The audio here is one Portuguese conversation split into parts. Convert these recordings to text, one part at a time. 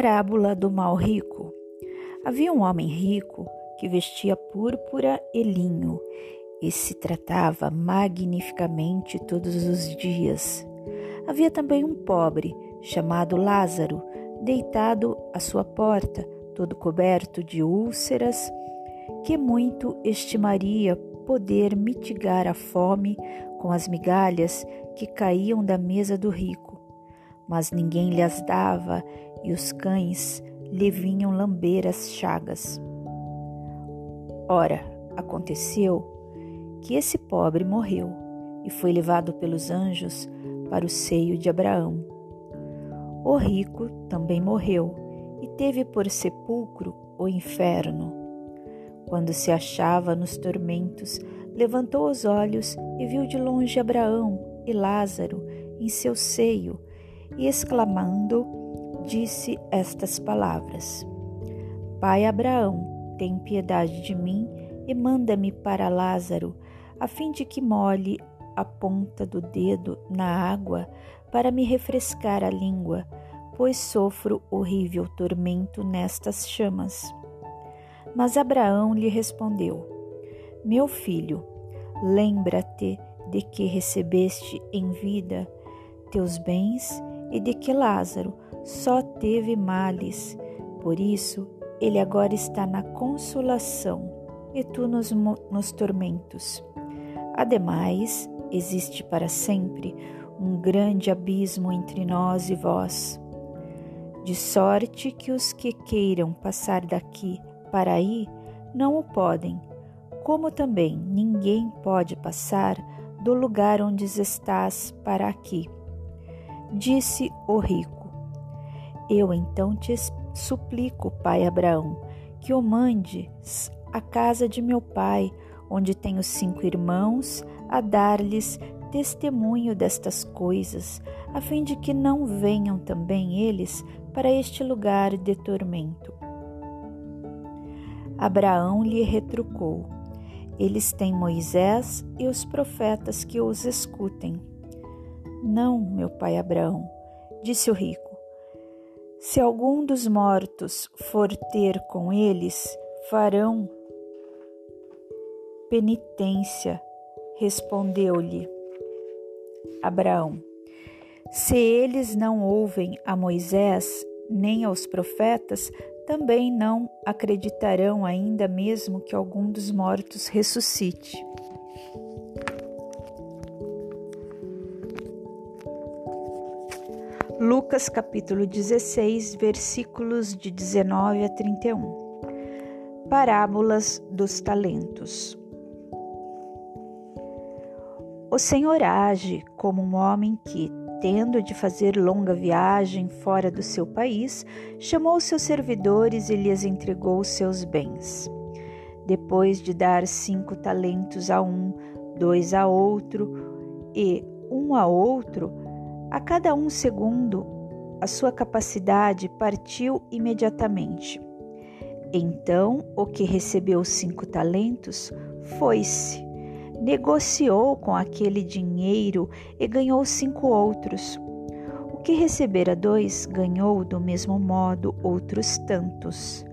Parábola do mal rico. Havia um homem rico que vestia púrpura e linho e se tratava magnificamente todos os dias. Havia também um pobre chamado Lázaro, deitado à sua porta, todo coberto de úlceras, que muito estimaria poder mitigar a fome com as migalhas que caíam da mesa do rico. Mas ninguém lhes dava e os cães lhe vinham lamber as chagas. Ora, aconteceu que esse pobre morreu e foi levado pelos anjos para o seio de Abraão. O rico também morreu e teve por sepulcro o inferno. Quando se achava nos tormentos, levantou os olhos e viu de longe Abraão e Lázaro em seu seio, e exclamando, disse estas palavras: Pai Abraão, tem piedade de mim e manda-me para Lázaro, a fim de que molhe a ponta do dedo na água para me refrescar a língua, pois sofro horrível tormento nestas chamas. Mas Abraão lhe respondeu: Meu filho, lembra-te de que recebeste em vida teus bens e de que Lázaro só teve males. Por isso, ele agora está na consolação e tu nos, nos tormentos. Ademais, existe para sempre um grande abismo entre nós e vós, de sorte que os que queiram passar daqui para aí não o podem, como também ninguém pode passar do lugar onde estás para aqui. Disse o rico: eu então te suplico, pai Abraão, que o mandes à casa de meu pai, onde tenho cinco irmãos, a dar-lhes testemunho destas coisas, a fim de que não venham também eles para este lugar de tormento. Abraão lhe retrucou: Eles têm Moisés e os profetas que os escutem. Não, meu pai Abraão, disse o rico. Se algum dos mortos for ter com eles, farão penitência, respondeu-lhe Abraão. Se eles não ouvem a Moisés nem aos profetas, também não acreditarão ainda mesmo que algum dos mortos ressuscite. Lucas capítulo 16, versículos de 19 a 31. Parábolas dos talentos. O Senhor age como um homem que, tendo de fazer longa viagem fora do seu país, chamou seus servidores e lhes entregou seus bens. Depois de dar cinco talentos a um, dois a outro e um a outro, a cada um segundo, a sua capacidade partiu imediatamente. Então, o que recebeu cinco talentos foi-se, negociou com aquele dinheiro e ganhou cinco outros. O que recebera dois ganhou do mesmo modo outros tantos.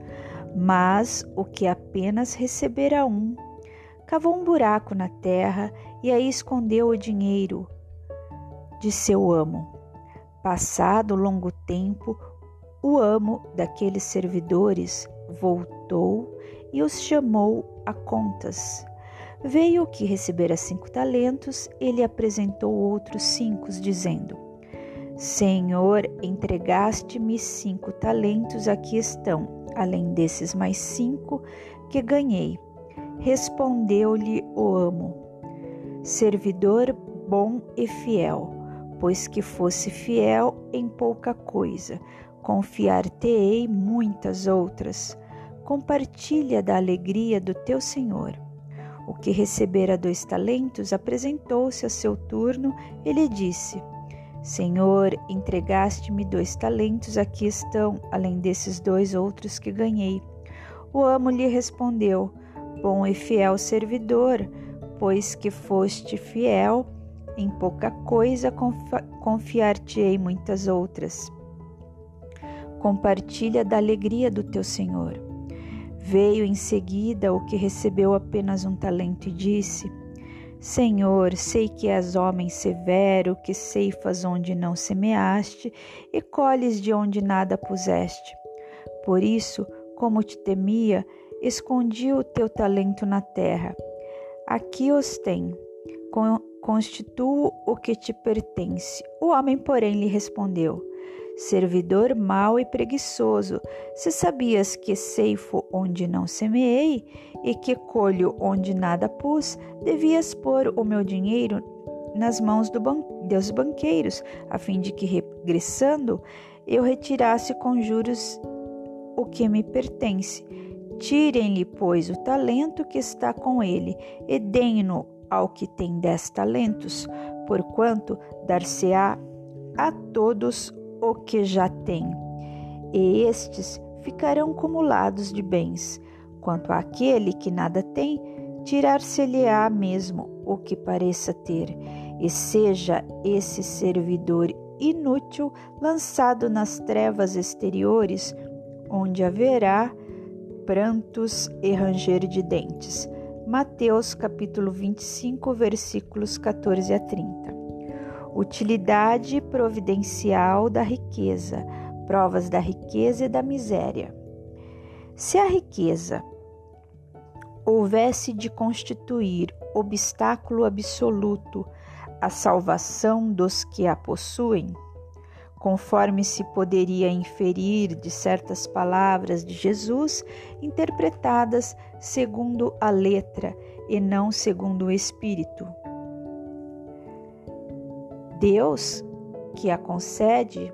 Mas o que apenas recebera um, cavou um buraco na terra e aí escondeu o dinheiro de seu amo. Passado longo tempo, o amo daqueles servidores voltou e os chamou a contas. Veio que recebera cinco talentos, ele apresentou outros cinco, dizendo: Senhor, entregaste-me cinco talentos, aqui estão, além desses mais cinco que ganhei. Respondeu-lhe o amo: Servidor bom e fiel pois que fosse fiel em pouca coisa, confiar-te-ei muitas outras. Compartilha da alegria do teu Senhor. O que recebera dois talentos apresentou-se a seu turno e lhe disse: Senhor, entregaste-me dois talentos, aqui estão, além desses dois outros que ganhei. O amo lhe respondeu: Bom e fiel servidor, pois que foste fiel em pouca coisa confiar-te-ei muitas outras. compartilha da alegria do teu senhor. Veio em seguida o que recebeu apenas um talento e disse: Senhor, sei que és homem severo, que ceifas onde não semeaste e colhes de onde nada puseste. Por isso, como te temia, escondi o teu talento na terra. Aqui os tem. Constituo o que te pertence. O homem, porém, lhe respondeu: servidor mau e preguiçoso, se sabias que ceifo onde não semeei e que colho onde nada pus, devias pôr o meu dinheiro nas mãos do ban dos banqueiros, a fim de que, regressando, eu retirasse com juros o que me pertence. Tirem-lhe, pois, o talento que está com ele, e deem-no ao que tem dez talentos, porquanto dar-se-á a todos o que já tem, e estes ficarão cumulados de bens. Quanto àquele que nada tem, tirar-se-lhe-á mesmo o que pareça ter, e seja esse servidor inútil lançado nas trevas exteriores, onde haverá prantos e ranger de dentes. Mateus capítulo 25, versículos 14 a 30. Utilidade providencial da riqueza, provas da riqueza e da miséria. Se a riqueza houvesse de constituir obstáculo absoluto à salvação dos que a possuem, conforme se poderia inferir de certas palavras de Jesus interpretadas segundo a letra e não segundo o espírito. Deus que a concede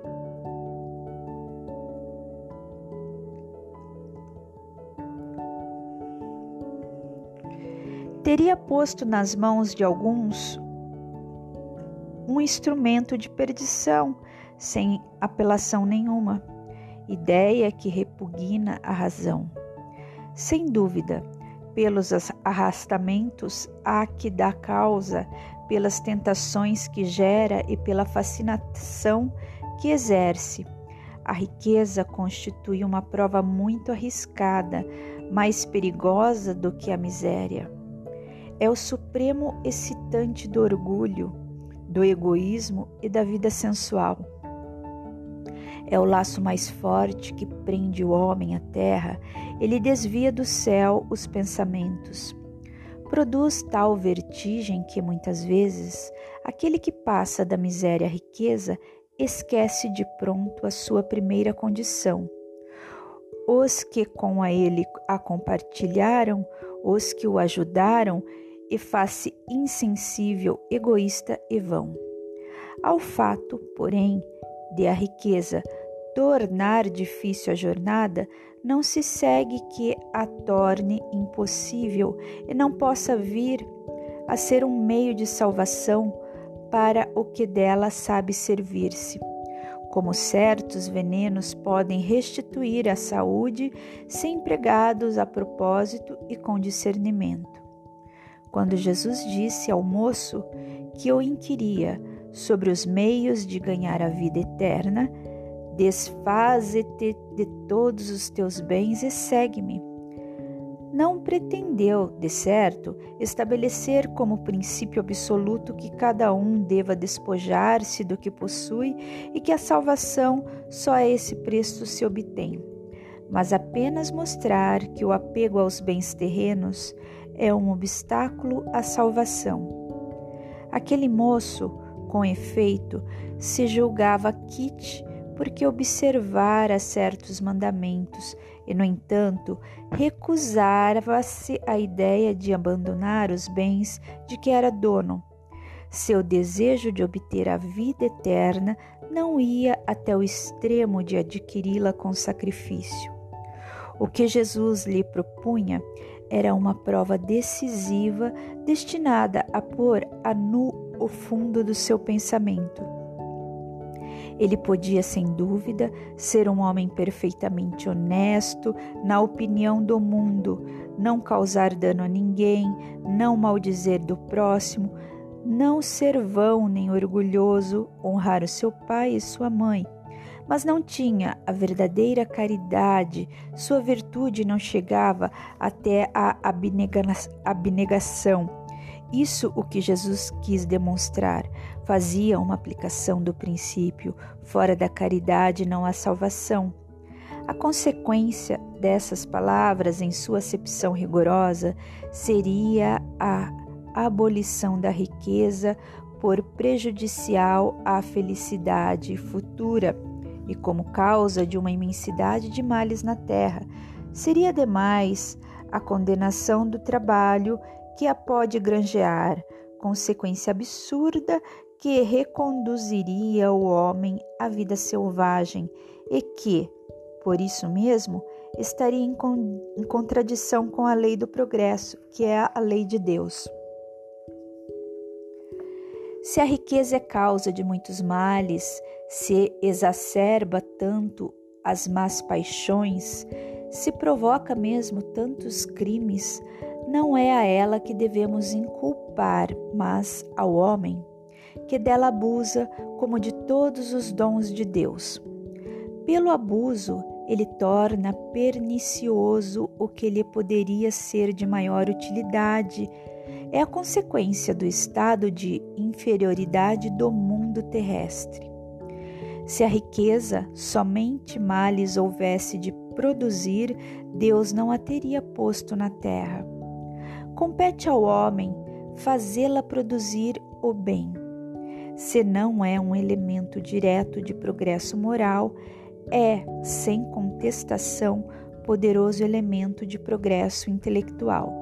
teria posto nas mãos de alguns um instrumento de perdição sem apelação nenhuma, ideia que repugna a razão. Sem dúvida, pelos arrastamentos a que dá causa, pelas tentações que gera e pela fascinação que exerce. A riqueza constitui uma prova muito arriscada, mais perigosa do que a miséria. É o supremo excitante do orgulho, do egoísmo e da vida sensual. É o laço mais forte que prende o homem à terra, ele desvia do céu os pensamentos produz tal vertigem que muitas vezes aquele que passa da miséria à riqueza esquece de pronto a sua primeira condição. Os que com a ele a compartilharam, os que o ajudaram, e faz-se insensível, egoísta e vão. Ao fato, porém, de a riqueza tornar difícil a jornada, não se segue que a torne impossível e não possa vir a ser um meio de salvação para o que dela sabe servir-se. Como certos venenos podem restituir a saúde se empregados a propósito e com discernimento. Quando Jesus disse ao moço que o inquiria sobre os meios de ganhar a vida eterna, Desfaze-te de todos os teus bens e segue-me. Não pretendeu, de certo, estabelecer como princípio absoluto que cada um deva despojar-se do que possui e que a salvação só a esse preço se obtém, mas apenas mostrar que o apego aos bens terrenos é um obstáculo à salvação. Aquele moço, com efeito, se julgava quite porque observara certos mandamentos e, no entanto, recusava-se a ideia de abandonar os bens de que era dono. Seu desejo de obter a vida eterna não ia até o extremo de adquiri-la com sacrifício. O que Jesus lhe propunha era uma prova decisiva destinada a pôr a nu o fundo do seu pensamento ele podia, sem dúvida, ser um homem perfeitamente honesto na opinião do mundo, não causar dano a ninguém, não maldizer do próximo, não ser vão nem orgulhoso, honrar o seu pai e sua mãe. mas não tinha a verdadeira caridade, sua virtude não chegava até a abnegação. Isso o que Jesus quis demonstrar. Fazia uma aplicação do princípio: fora da caridade não há salvação. A consequência dessas palavras, em sua acepção rigorosa, seria a abolição da riqueza por prejudicial à felicidade futura e como causa de uma imensidade de males na terra. Seria demais a condenação do trabalho que a pode granjear, consequência absurda que reconduziria o homem à vida selvagem e que, por isso mesmo, estaria em, con em contradição com a lei do progresso, que é a lei de Deus. Se a riqueza é causa de muitos males, se exacerba tanto as más paixões, se provoca mesmo tantos crimes, não é a ela que devemos inculpar, mas ao homem, que dela abusa como de todos os dons de Deus. Pelo abuso, ele torna pernicioso o que lhe poderia ser de maior utilidade. É a consequência do estado de inferioridade do mundo terrestre. Se a riqueza somente males houvesse de produzir, Deus não a teria posto na terra. Compete ao homem fazê-la produzir o bem. Se não é um elemento direto de progresso moral, é, sem contestação, poderoso elemento de progresso intelectual.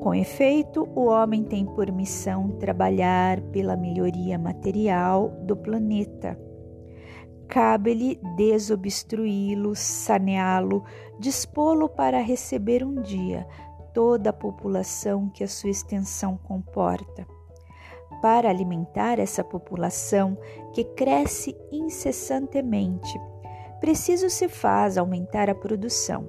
Com efeito, o homem tem por missão trabalhar pela melhoria material do planeta cabe-lhe desobstruí-lo, saneá-lo, dispô-lo para receber um dia toda a população que a sua extensão comporta. Para alimentar essa população que cresce incessantemente, preciso se faz aumentar a produção.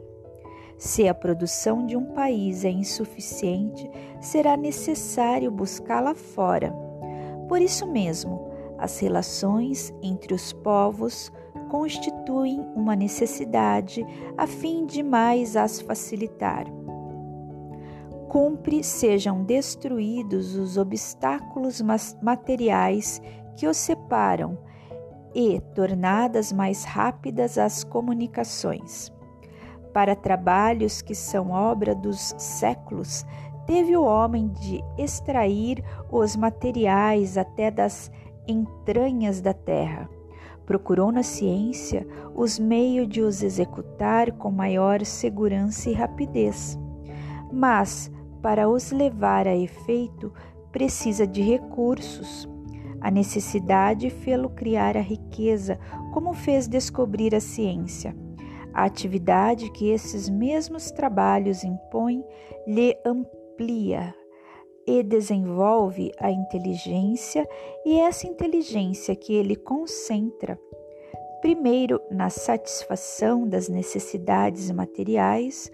Se a produção de um país é insuficiente, será necessário buscá-la fora. Por isso mesmo, as relações entre os povos constituem uma necessidade a fim de mais as facilitar. Cumpre sejam destruídos os obstáculos materiais que os separam e tornadas mais rápidas as comunicações. Para trabalhos que são obra dos séculos, teve o homem de extrair os materiais até das entranhas da terra. Procurou na ciência os meios de os executar com maior segurança e rapidez. Mas, para os levar a efeito, precisa de recursos. A necessidade fê-lo criar a riqueza, como fez descobrir a ciência. A atividade que esses mesmos trabalhos impõem lhe amplia e desenvolve a inteligência, e essa inteligência que ele concentra, primeiro na satisfação das necessidades materiais,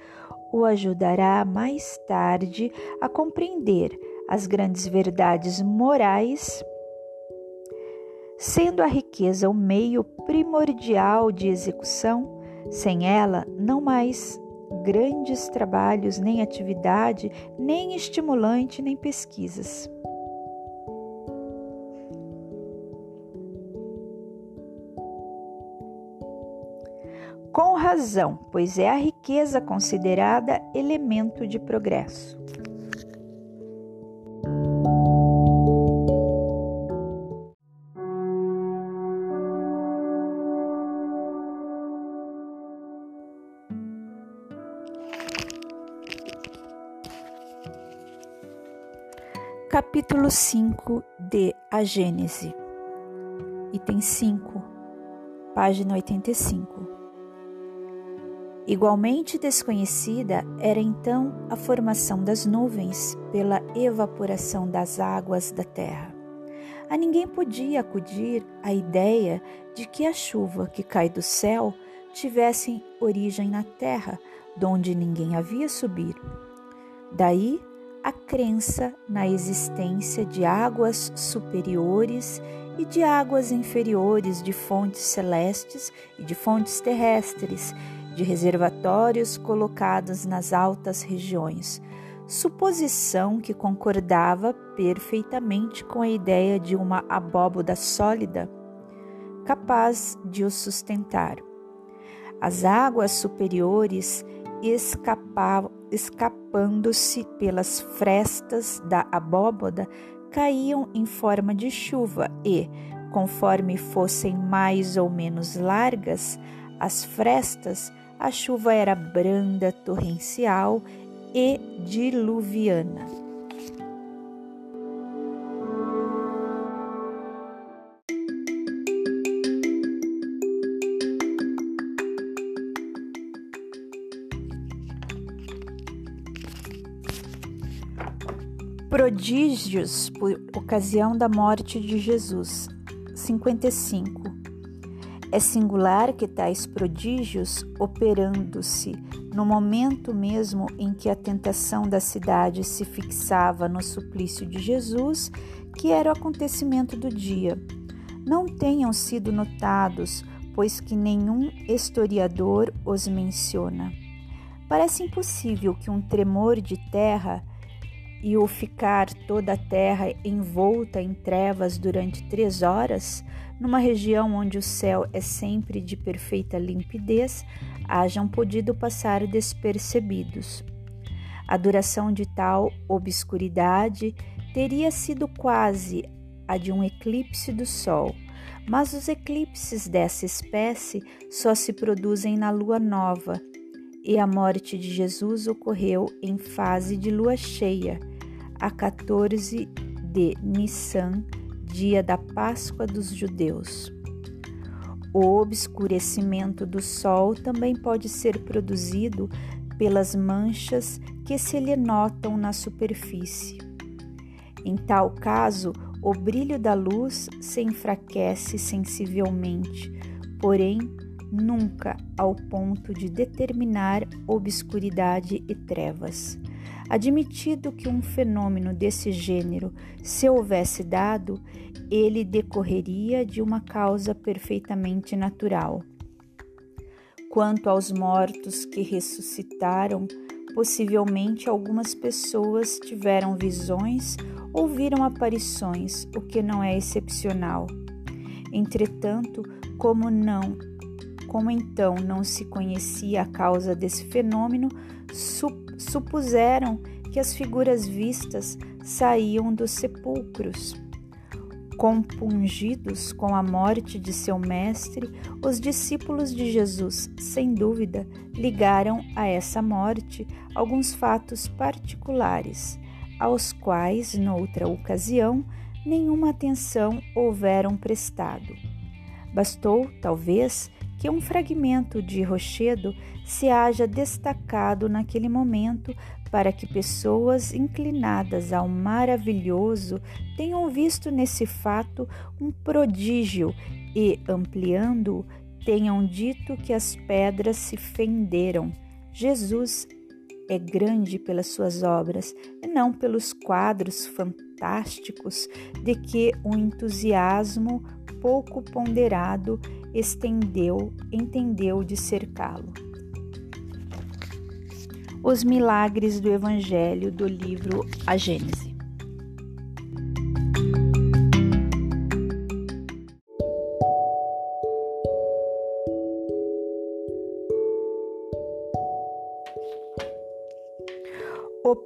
o ajudará mais tarde a compreender as grandes verdades morais, sendo a riqueza o meio primordial de execução, sem ela não mais grandes trabalhos, nem atividade, nem estimulante, nem pesquisas. Com razão, pois é a riqueza considerada elemento de progresso. Capítulo 5 de A Gênese, item 5, página 85. Igualmente desconhecida era então a formação das nuvens pela evaporação das águas da terra. A ninguém podia acudir a ideia de que a chuva que cai do céu tivesse origem na terra, donde ninguém havia subir. Daí a crença na existência de águas superiores e de águas inferiores, de fontes celestes e de fontes terrestres, de reservatórios colocados nas altas regiões, suposição que concordava perfeitamente com a ideia de uma abóboda sólida capaz de o sustentar. As águas superiores escapando-se pelas frestas da abóboda caíam em forma de chuva e, conforme fossem mais ou menos largas as frestas, a chuva era branda, torrencial e diluviana. Prodígios por ocasião da morte de Jesus. 55. É singular que tais prodígios, operando-se no momento mesmo em que a tentação da cidade se fixava no suplício de Jesus, que era o acontecimento do dia, não tenham sido notados, pois que nenhum historiador os menciona. Parece impossível que um tremor de terra e o ficar toda a terra envolta em trevas durante três horas, numa região onde o céu é sempre de perfeita limpidez, hajam podido passar despercebidos. A duração de tal obscuridade teria sido quase a de um eclipse do Sol, mas os eclipses dessa espécie só se produzem na lua nova, e a morte de Jesus ocorreu em fase de lua cheia, a 14 de Nissan, dia da Páscoa dos judeus. O obscurecimento do sol também pode ser produzido pelas manchas que se lhe notam na superfície. Em tal caso, o brilho da luz se enfraquece sensivelmente, porém nunca ao ponto de determinar obscuridade e trevas. Admitido que um fenômeno desse gênero se houvesse dado, ele decorreria de uma causa perfeitamente natural. Quanto aos mortos que ressuscitaram, possivelmente algumas pessoas tiveram visões ou viram aparições, o que não é excepcional. Entretanto, como não, como então não se conhecia a causa desse fenômeno, supuseram que as figuras vistas saíam dos sepulcros. Compungidos com a morte de seu mestre, os discípulos de Jesus, sem dúvida, ligaram a essa morte alguns fatos particulares, aos quais, noutra ocasião, nenhuma atenção houveram prestado. Bastou, talvez, que um fragmento de rochedo se haja destacado naquele momento para que pessoas inclinadas ao maravilhoso tenham visto nesse fato um prodígio e, ampliando-o, tenham dito que as pedras se fenderam. Jesus é grande pelas suas obras e não pelos quadros fantásticos de que o entusiasmo pouco ponderado estendeu, entendeu de cercá-lo. Os milagres do Evangelho do livro A Gênese.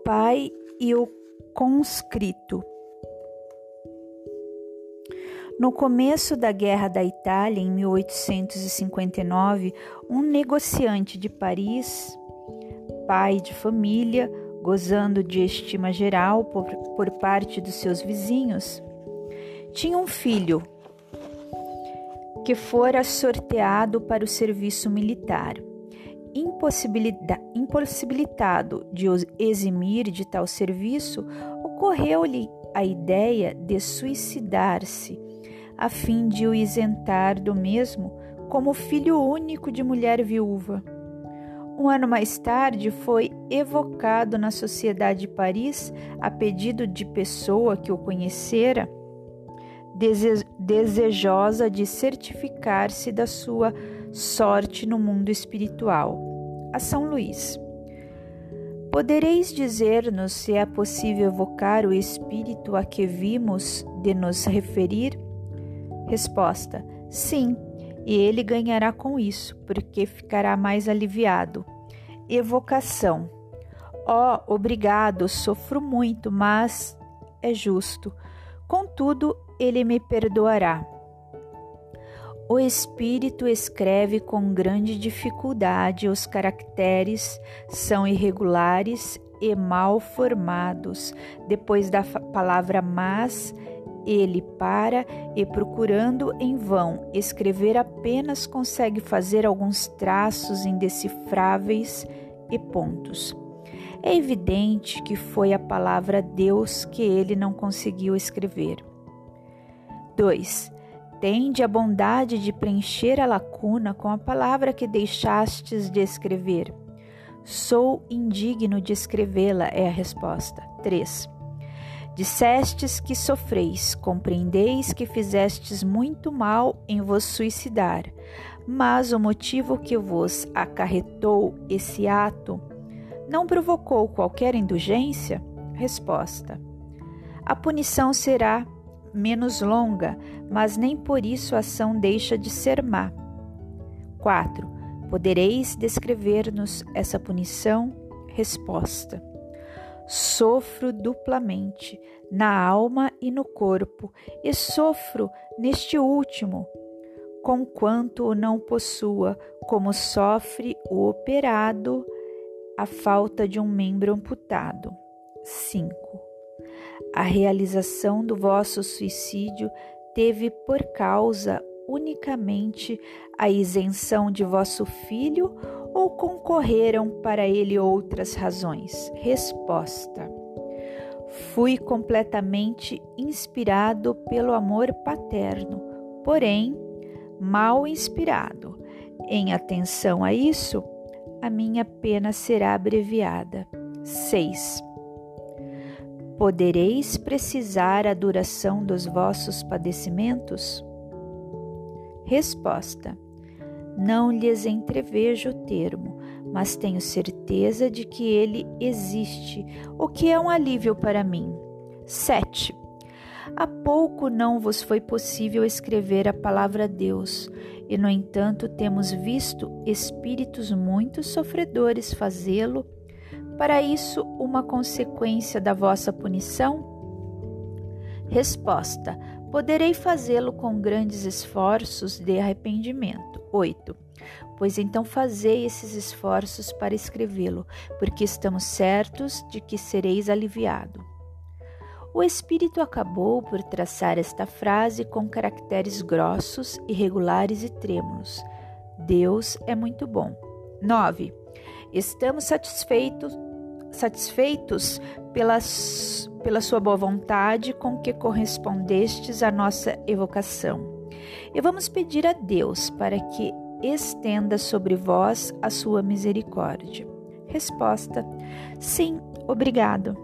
Pai e o conscrito. No começo da Guerra da Itália, em 1859, um negociante de Paris, pai de família, gozando de estima geral por, por parte dos seus vizinhos, tinha um filho que fora sorteado para o serviço militar. Impossibilitado de eximir de tal serviço, ocorreu-lhe a ideia de suicidar-se a fim de o isentar do mesmo como filho único de mulher viúva. Um ano mais tarde, foi evocado na Sociedade de Paris, a pedido de pessoa que o conhecera, desejosa de certificar-se da sua sorte no mundo espiritual. A São Luís. Podereis dizer-nos se é possível evocar o espírito a que vimos de nos referir? Resposta: Sim, e ele ganhará com isso, porque ficará mais aliviado. Evocação: Ó, oh, obrigado, sofro muito, mas é justo. Contudo, ele me perdoará. O espírito escreve com grande dificuldade, os caracteres são irregulares e mal formados. Depois da palavra mas, ele para e, procurando em vão escrever, apenas consegue fazer alguns traços indecifráveis e pontos. É evidente que foi a palavra Deus que ele não conseguiu escrever. 2. Tende a bondade de preencher a lacuna com a palavra que deixastes de escrever. Sou indigno de escrevê-la, é a resposta. 3. Dissestes que sofreis, compreendeis que fizestes muito mal em vos suicidar, mas o motivo que vos acarretou esse ato não provocou qualquer indulgência? Resposta: A punição será menos longa, mas nem por isso a ação deixa de ser má. 4. Podereis descrever-nos essa punição? Resposta: Sofro duplamente, na alma e no corpo, e sofro neste último, conquanto o não possua, como sofre o operado a falta de um membro amputado. 5. A realização do vosso suicídio teve por causa unicamente a isenção de vosso filho ou concorreram para ele outras razões? Resposta: Fui completamente inspirado pelo amor paterno, porém mal inspirado. Em atenção a isso, a minha pena será abreviada. 6. Podereis precisar a duração dos vossos padecimentos? Resposta: Não lhes entrevejo o termo, mas tenho certeza de que ele existe, o que é um alívio para mim. 7. Há pouco não vos foi possível escrever a palavra Deus, e no entanto temos visto espíritos muito sofredores fazê-lo. Para isso, uma consequência da vossa punição? Resposta: Poderei fazê-lo com grandes esforços de arrependimento. 8. Pois então fazei esses esforços para escrevê-lo, porque estamos certos de que sereis aliviado. O espírito acabou por traçar esta frase com caracteres grossos, irregulares e trêmulos. Deus é muito bom. 9. Estamos satisfeitos, satisfeitos pelas, pela sua boa vontade com que correspondestes à nossa evocação. E vamos pedir a Deus para que estenda sobre vós a sua misericórdia. Resposta: Sim, obrigado.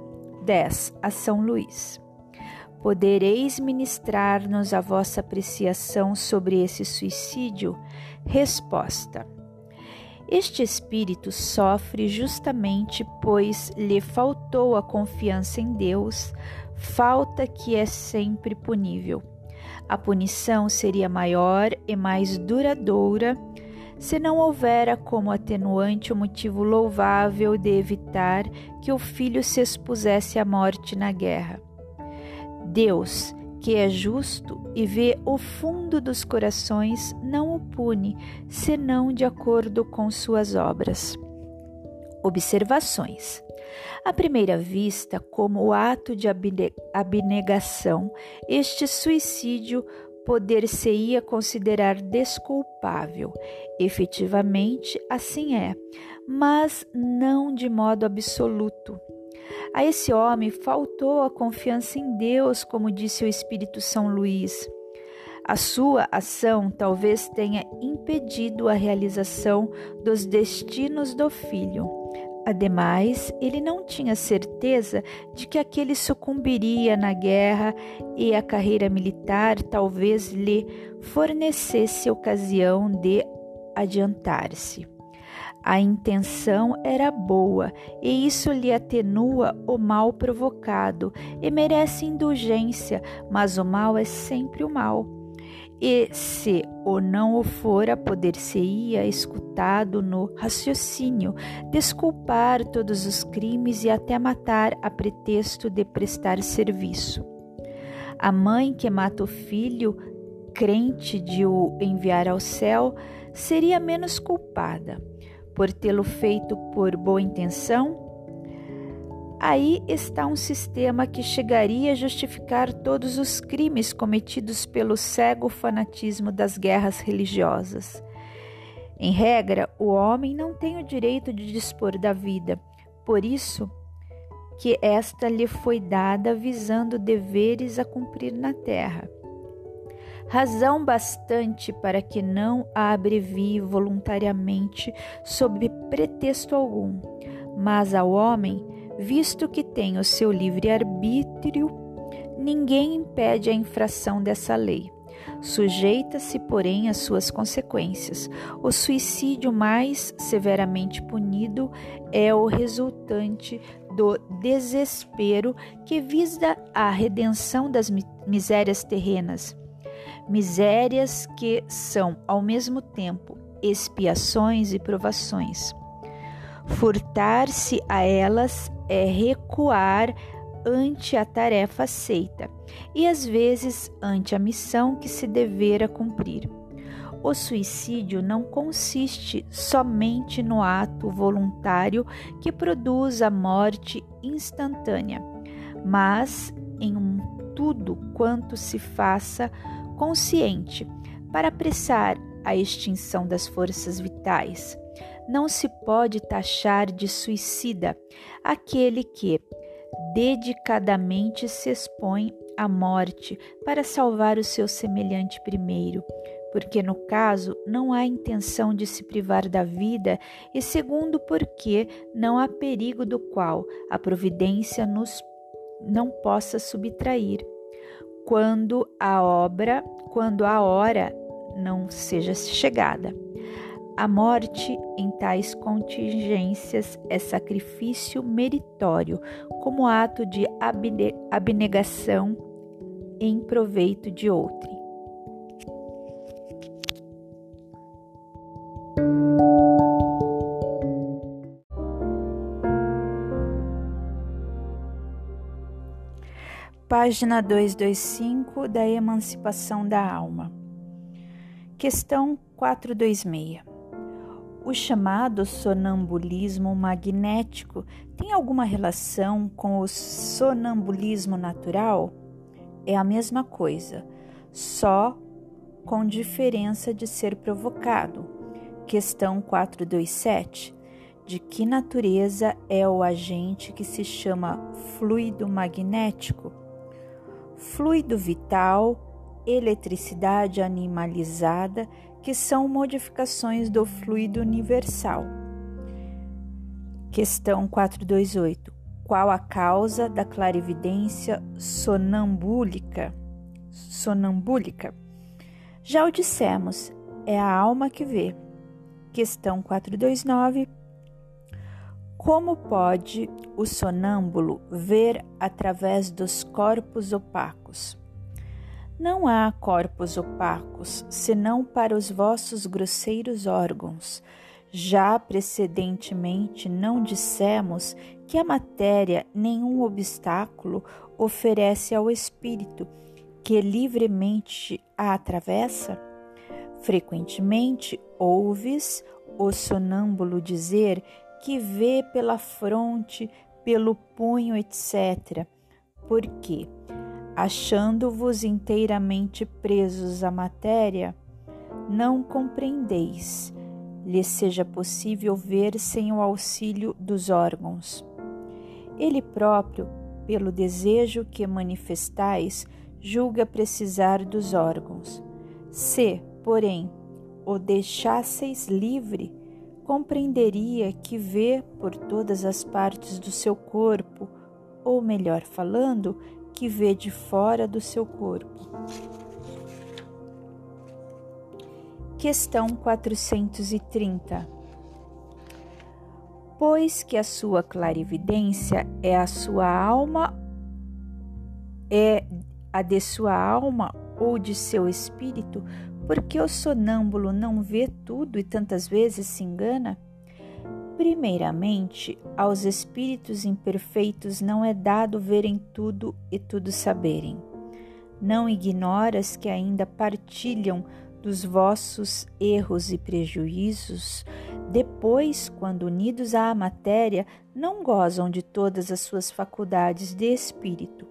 10. A São Luís. Podereis ministrar-nos a vossa apreciação sobre esse suicídio? Resposta. Este espírito sofre justamente pois lhe faltou a confiança em Deus, falta que é sempre punível. A punição seria maior e mais duradoura se não houvera como atenuante o motivo louvável de evitar que o filho se expusesse à morte na guerra. Deus, que é justo e vê o fundo dos corações, não o pune, senão de acordo com suas obras. Observações. À primeira vista, como o ato de abnegação, este suicídio poder-se-ia considerar desculpável. Efetivamente, assim é, mas não de modo absoluto. A esse homem faltou a confiança em Deus, como disse o Espírito São Luís. A sua ação talvez tenha impedido a realização dos destinos do filho. Ademais, ele não tinha certeza de que aquele sucumbiria na guerra e a carreira militar talvez lhe fornecesse ocasião de adiantar-se. A intenção era boa e isso lhe atenua o mal provocado e merece indulgência, mas o mal é sempre o mal. E se o não o fora, poder-se-ia, escutado no raciocínio, desculpar todos os crimes e até matar a pretexto de prestar serviço. A mãe que mata o filho, crente de o enviar ao céu, seria menos culpada por tê-lo feito por boa intenção? Aí está um sistema que chegaria a justificar todos os crimes cometidos pelo cego fanatismo das guerras religiosas. Em regra, o homem não tem o direito de dispor da vida, por isso que esta lhe foi dada visando deveres a cumprir na terra razão bastante para que não a abrevie voluntariamente sob pretexto algum. Mas ao homem, visto que tem o seu livre-arbítrio, ninguém impede a infração dessa lei. Sujeita-se, porém, às suas consequências. O suicídio mais severamente punido é o resultante do desespero que visa a redenção das misérias terrenas misérias que são ao mesmo tempo expiações e provações. Furtar-se a elas é recuar ante a tarefa aceita e às vezes ante a missão que se devera cumprir. O suicídio não consiste somente no ato voluntário que produz a morte instantânea, mas em tudo quanto se faça consciente para apressar a extinção das forças vitais. Não se pode taxar de suicida aquele que dedicadamente se expõe à morte para salvar o seu semelhante primeiro, porque no caso não há intenção de se privar da vida, e segundo, porque não há perigo do qual a providência nos não possa subtrair quando a obra, quando a hora não seja chegada. A morte em tais contingências é sacrifício meritório, como ato de abnegação em proveito de outrem. Página 225 da Emancipação da Alma. Questão 426. O chamado sonambulismo magnético tem alguma relação com o sonambulismo natural? É a mesma coisa, só com diferença de ser provocado. Questão 427. De que natureza é o agente que se chama fluido magnético? Fluido vital, eletricidade animalizada, que são modificações do fluido universal. Questão 428. Qual a causa da clarividência sonambúlica? Sonambúlica. Já o dissemos, é a alma que vê. Questão 429. Como pode o sonâmbulo ver através dos corpos opacos? Não há corpos opacos, senão para os vossos grosseiros órgãos. Já precedentemente não dissemos que a matéria nenhum obstáculo oferece ao espírito, que livremente a atravessa? Frequentemente ouves o sonâmbulo dizer que vê pela fronte, pelo punho, etc. Porque, achando-vos inteiramente presos à matéria, não compreendeis, lhe seja possível ver sem o auxílio dos órgãos. Ele próprio, pelo desejo que manifestais, julga precisar dos órgãos. Se, porém, o deixasseis livre, compreenderia que vê por todas as partes do seu corpo, ou melhor falando, que vê de fora do seu corpo. Questão 430. Pois que a sua clarividência é a sua alma, é a de sua alma ou de seu espírito, porque o sonâmbulo não vê tudo e tantas vezes se engana? Primeiramente, aos espíritos imperfeitos não é dado verem tudo e tudo saberem. Não ignoras que ainda partilham dos vossos erros e prejuízos, depois, quando unidos à matéria, não gozam de todas as suas faculdades de espírito.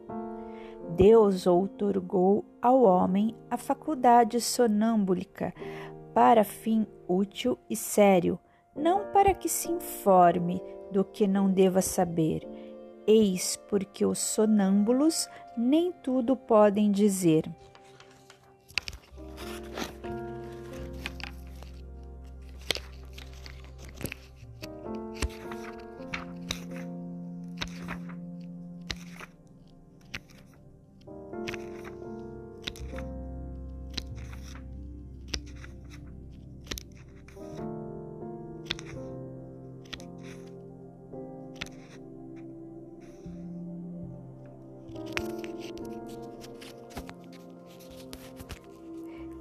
Deus outorgou ao homem a faculdade sonâmbulica para fim útil e sério, não para que se informe do que não deva saber. Eis porque os sonâmbulos nem tudo podem dizer.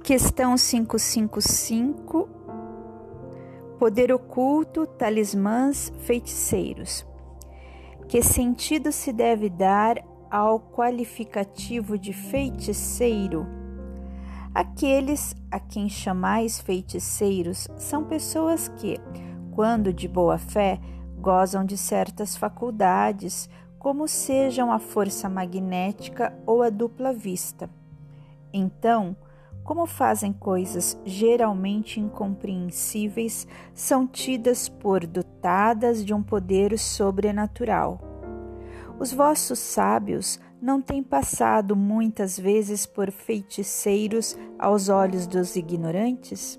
Questão 555 Poder oculto, talismãs, feiticeiros. Que sentido se deve dar ao qualificativo de feiticeiro? Aqueles a quem chamais feiticeiros são pessoas que, quando de boa fé, gozam de certas faculdades, como sejam a força magnética ou a dupla vista. Então, como fazem coisas geralmente incompreensíveis, são tidas por dotadas de um poder sobrenatural. Os vossos sábios não têm passado muitas vezes por feiticeiros aos olhos dos ignorantes?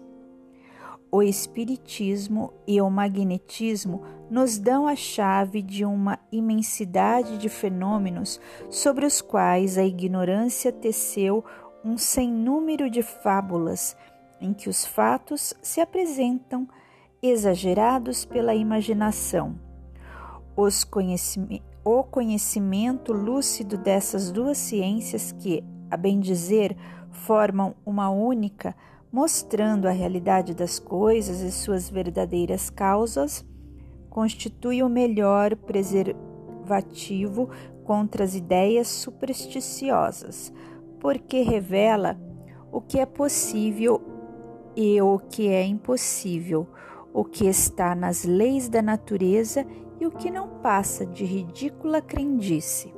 O Espiritismo e o magnetismo nos dão a chave de uma imensidade de fenômenos sobre os quais a ignorância teceu um sem número de fábulas em que os fatos se apresentam exagerados pela imaginação. O conhecimento lúcido dessas duas ciências que, a bem dizer, formam uma única, mostrando a realidade das coisas e suas verdadeiras causas, constitui o melhor preservativo contra as ideias supersticiosas, porque revela o que é possível e o que é impossível, o que está nas leis da natureza e o que não passa de ridícula crendice.